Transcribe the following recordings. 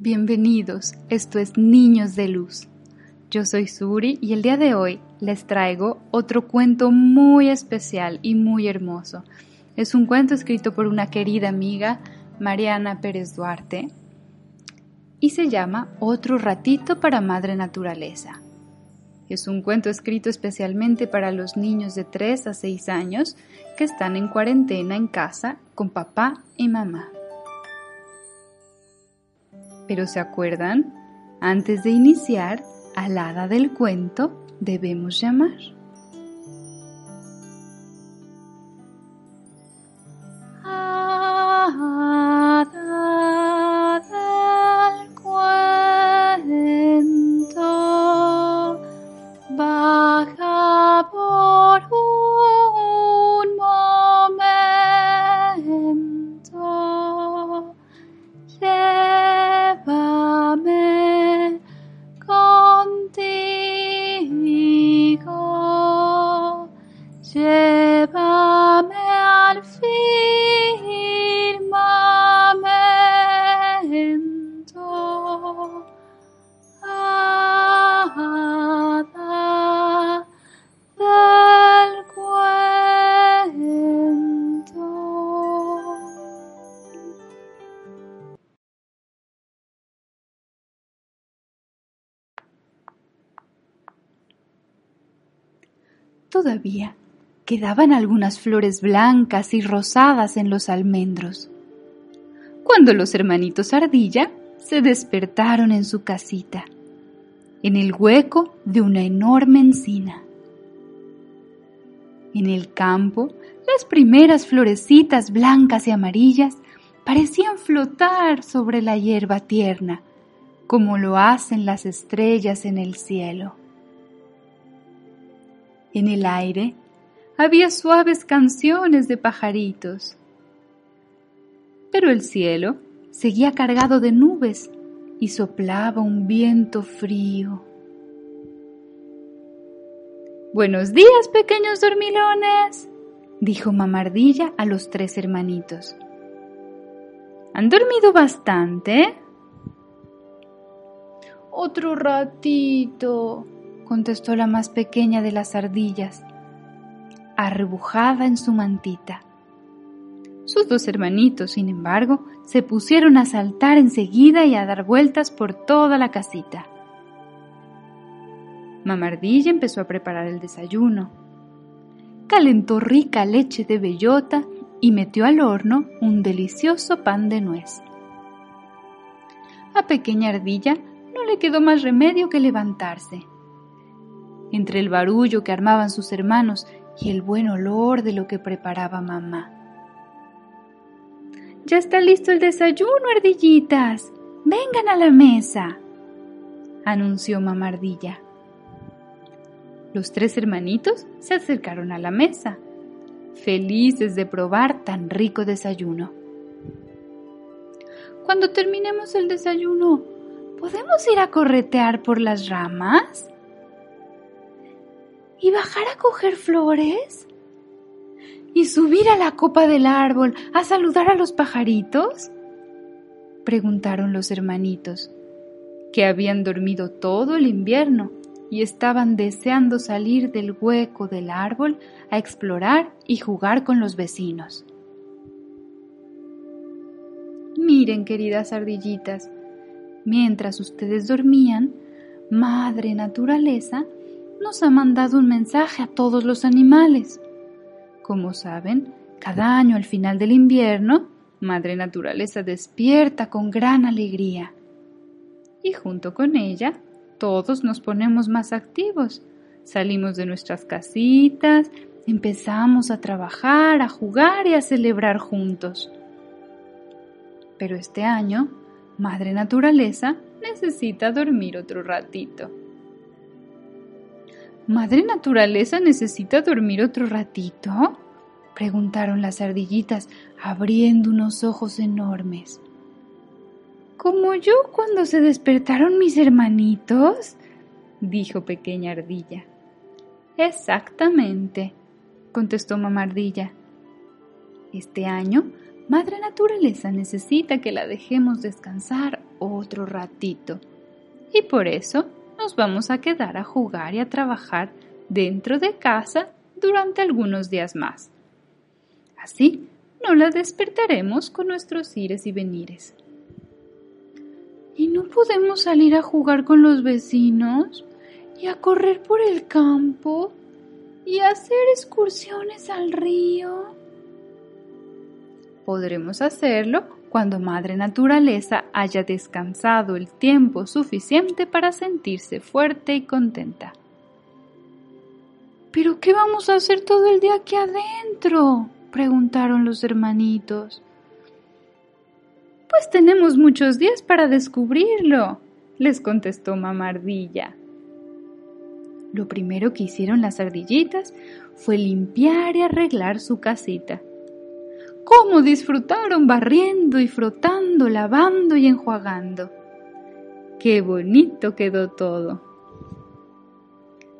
Bienvenidos, esto es Niños de Luz. Yo soy Suri y el día de hoy les traigo otro cuento muy especial y muy hermoso. Es un cuento escrito por una querida amiga, Mariana Pérez Duarte, y se llama Otro ratito para Madre Naturaleza. Es un cuento escrito especialmente para los niños de 3 a 6 años que están en cuarentena en casa con papá y mamá. Pero ¿se acuerdan? Antes de iniciar, al hada del cuento debemos llamar. Todavía quedaban algunas flores blancas y rosadas en los almendros. Cuando los hermanitos Ardilla se despertaron en su casita, en el hueco de una enorme encina. En el campo, las primeras florecitas blancas y amarillas parecían flotar sobre la hierba tierna, como lo hacen las estrellas en el cielo. En el aire había suaves canciones de pajaritos. Pero el cielo seguía cargado de nubes y soplaba un viento frío. Buenos días, pequeños dormilones, dijo Mamardilla a los tres hermanitos. ¿Han dormido bastante? Otro ratito, contestó la más pequeña de las ardillas, arrebujada en su mantita. Sus dos hermanitos, sin embargo, se pusieron a saltar enseguida y a dar vueltas por toda la casita. Mamardilla empezó a preparar el desayuno. Calentó rica leche de bellota y metió al horno un delicioso pan de nuez. A Pequeña Ardilla no le quedó más remedio que levantarse entre el barullo que armaban sus hermanos y el buen olor de lo que preparaba mamá. Ya está listo el desayuno, ardillitas. Vengan a la mesa, anunció mamá ardilla. Los tres hermanitos se acercaron a la mesa, felices de probar tan rico desayuno. Cuando terminemos el desayuno, ¿podemos ir a corretear por las ramas? Y bajar a coger flores? ¿Y subir a la copa del árbol a saludar a los pajaritos? Preguntaron los hermanitos, que habían dormido todo el invierno y estaban deseando salir del hueco del árbol a explorar y jugar con los vecinos. Miren, queridas ardillitas, mientras ustedes dormían, Madre Naturaleza nos ha mandado un mensaje a todos los animales. Como saben, cada año al final del invierno, Madre Naturaleza despierta con gran alegría. Y junto con ella, todos nos ponemos más activos. Salimos de nuestras casitas, empezamos a trabajar, a jugar y a celebrar juntos. Pero este año, Madre Naturaleza necesita dormir otro ratito. ¿Madre Naturaleza necesita dormir otro ratito? preguntaron las ardillitas, abriendo unos ojos enormes. ¿Como yo cuando se despertaron mis hermanitos? dijo pequeña ardilla. Exactamente, contestó mamá ardilla. Este año, Madre Naturaleza necesita que la dejemos descansar otro ratito. Y por eso nos vamos a quedar a jugar y a trabajar dentro de casa durante algunos días más. Así no la despertaremos con nuestros ires y venires. ¿Y no podemos salir a jugar con los vecinos y a correr por el campo y a hacer excursiones al río? Podremos hacerlo cuando Madre Naturaleza haya descansado el tiempo suficiente para sentirse fuerte y contenta. ¿Pero qué vamos a hacer todo el día aquí adentro? preguntaron los hermanitos. Pues tenemos muchos días para descubrirlo, les contestó Mamardilla. Lo primero que hicieron las ardillitas fue limpiar y arreglar su casita. ¡Cómo disfrutaron barriendo y frotando, lavando y enjuagando! ¡Qué bonito quedó todo!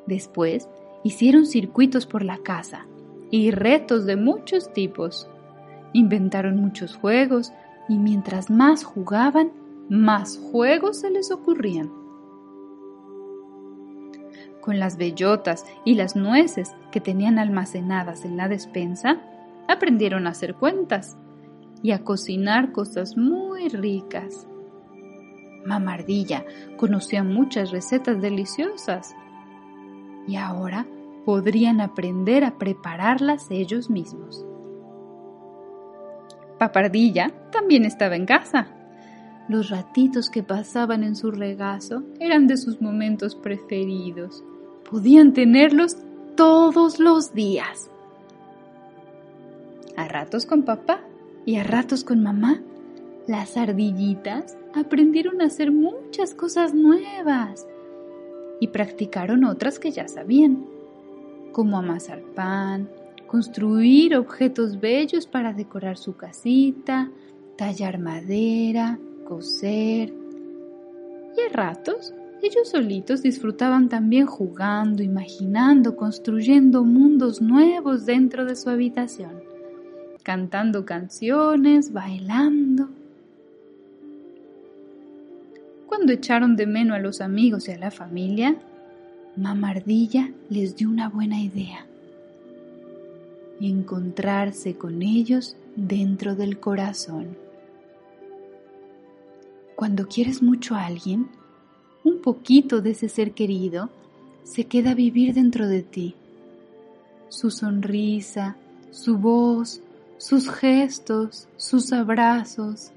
Después hicieron circuitos por la casa y retos de muchos tipos. Inventaron muchos juegos y mientras más jugaban, más juegos se les ocurrían. Con las bellotas y las nueces que tenían almacenadas en la despensa, aprendieron a hacer cuentas y a cocinar cosas muy ricas. Mamardilla conocía muchas recetas deliciosas y ahora podrían aprender a prepararlas ellos mismos. Papardilla también estaba en casa. Los ratitos que pasaban en su regazo eran de sus momentos preferidos. Podían tenerlos todos los días. A ratos con papá y a ratos con mamá, las ardillitas aprendieron a hacer muchas cosas nuevas y practicaron otras que ya sabían como amasar pan, construir objetos bellos para decorar su casita, tallar madera, coser. Y a ratos ellos solitos disfrutaban también jugando, imaginando, construyendo mundos nuevos dentro de su habitación, cantando canciones, bailando. Cuando echaron de menos a los amigos y a la familia, Mamardilla les dio una buena idea. Encontrarse con ellos dentro del corazón. Cuando quieres mucho a alguien, un poquito de ese ser querido se queda a vivir dentro de ti. Su sonrisa, su voz, sus gestos, sus abrazos.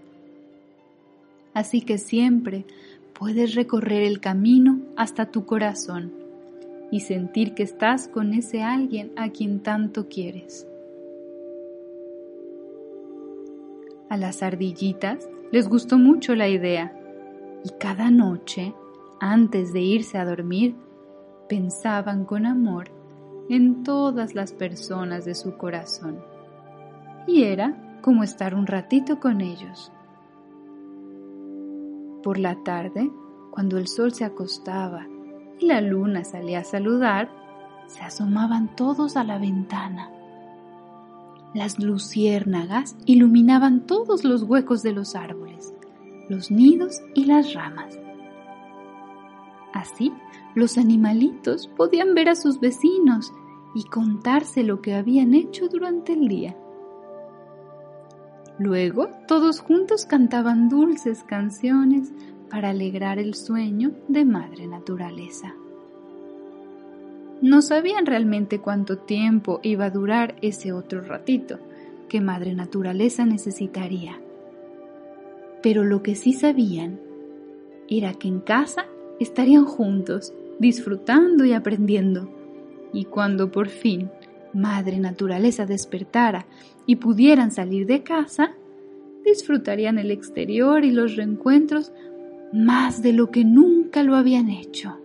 Así que siempre puedes recorrer el camino hasta tu corazón y sentir que estás con ese alguien a quien tanto quieres. A las ardillitas les gustó mucho la idea y cada noche, antes de irse a dormir, pensaban con amor en todas las personas de su corazón. Y era como estar un ratito con ellos. Por la tarde, cuando el sol se acostaba y la luna salía a saludar, se asomaban todos a la ventana. Las luciérnagas iluminaban todos los huecos de los árboles, los nidos y las ramas. Así, los animalitos podían ver a sus vecinos y contarse lo que habían hecho durante el día. Luego, todos juntos cantaban dulces canciones para alegrar el sueño de Madre Naturaleza. No sabían realmente cuánto tiempo iba a durar ese otro ratito que Madre Naturaleza necesitaría. Pero lo que sí sabían era que en casa estarían juntos, disfrutando y aprendiendo. Y cuando por fin Madre Naturaleza despertara y pudieran salir de casa, disfrutarían el exterior y los reencuentros más de lo que nunca lo habían hecho.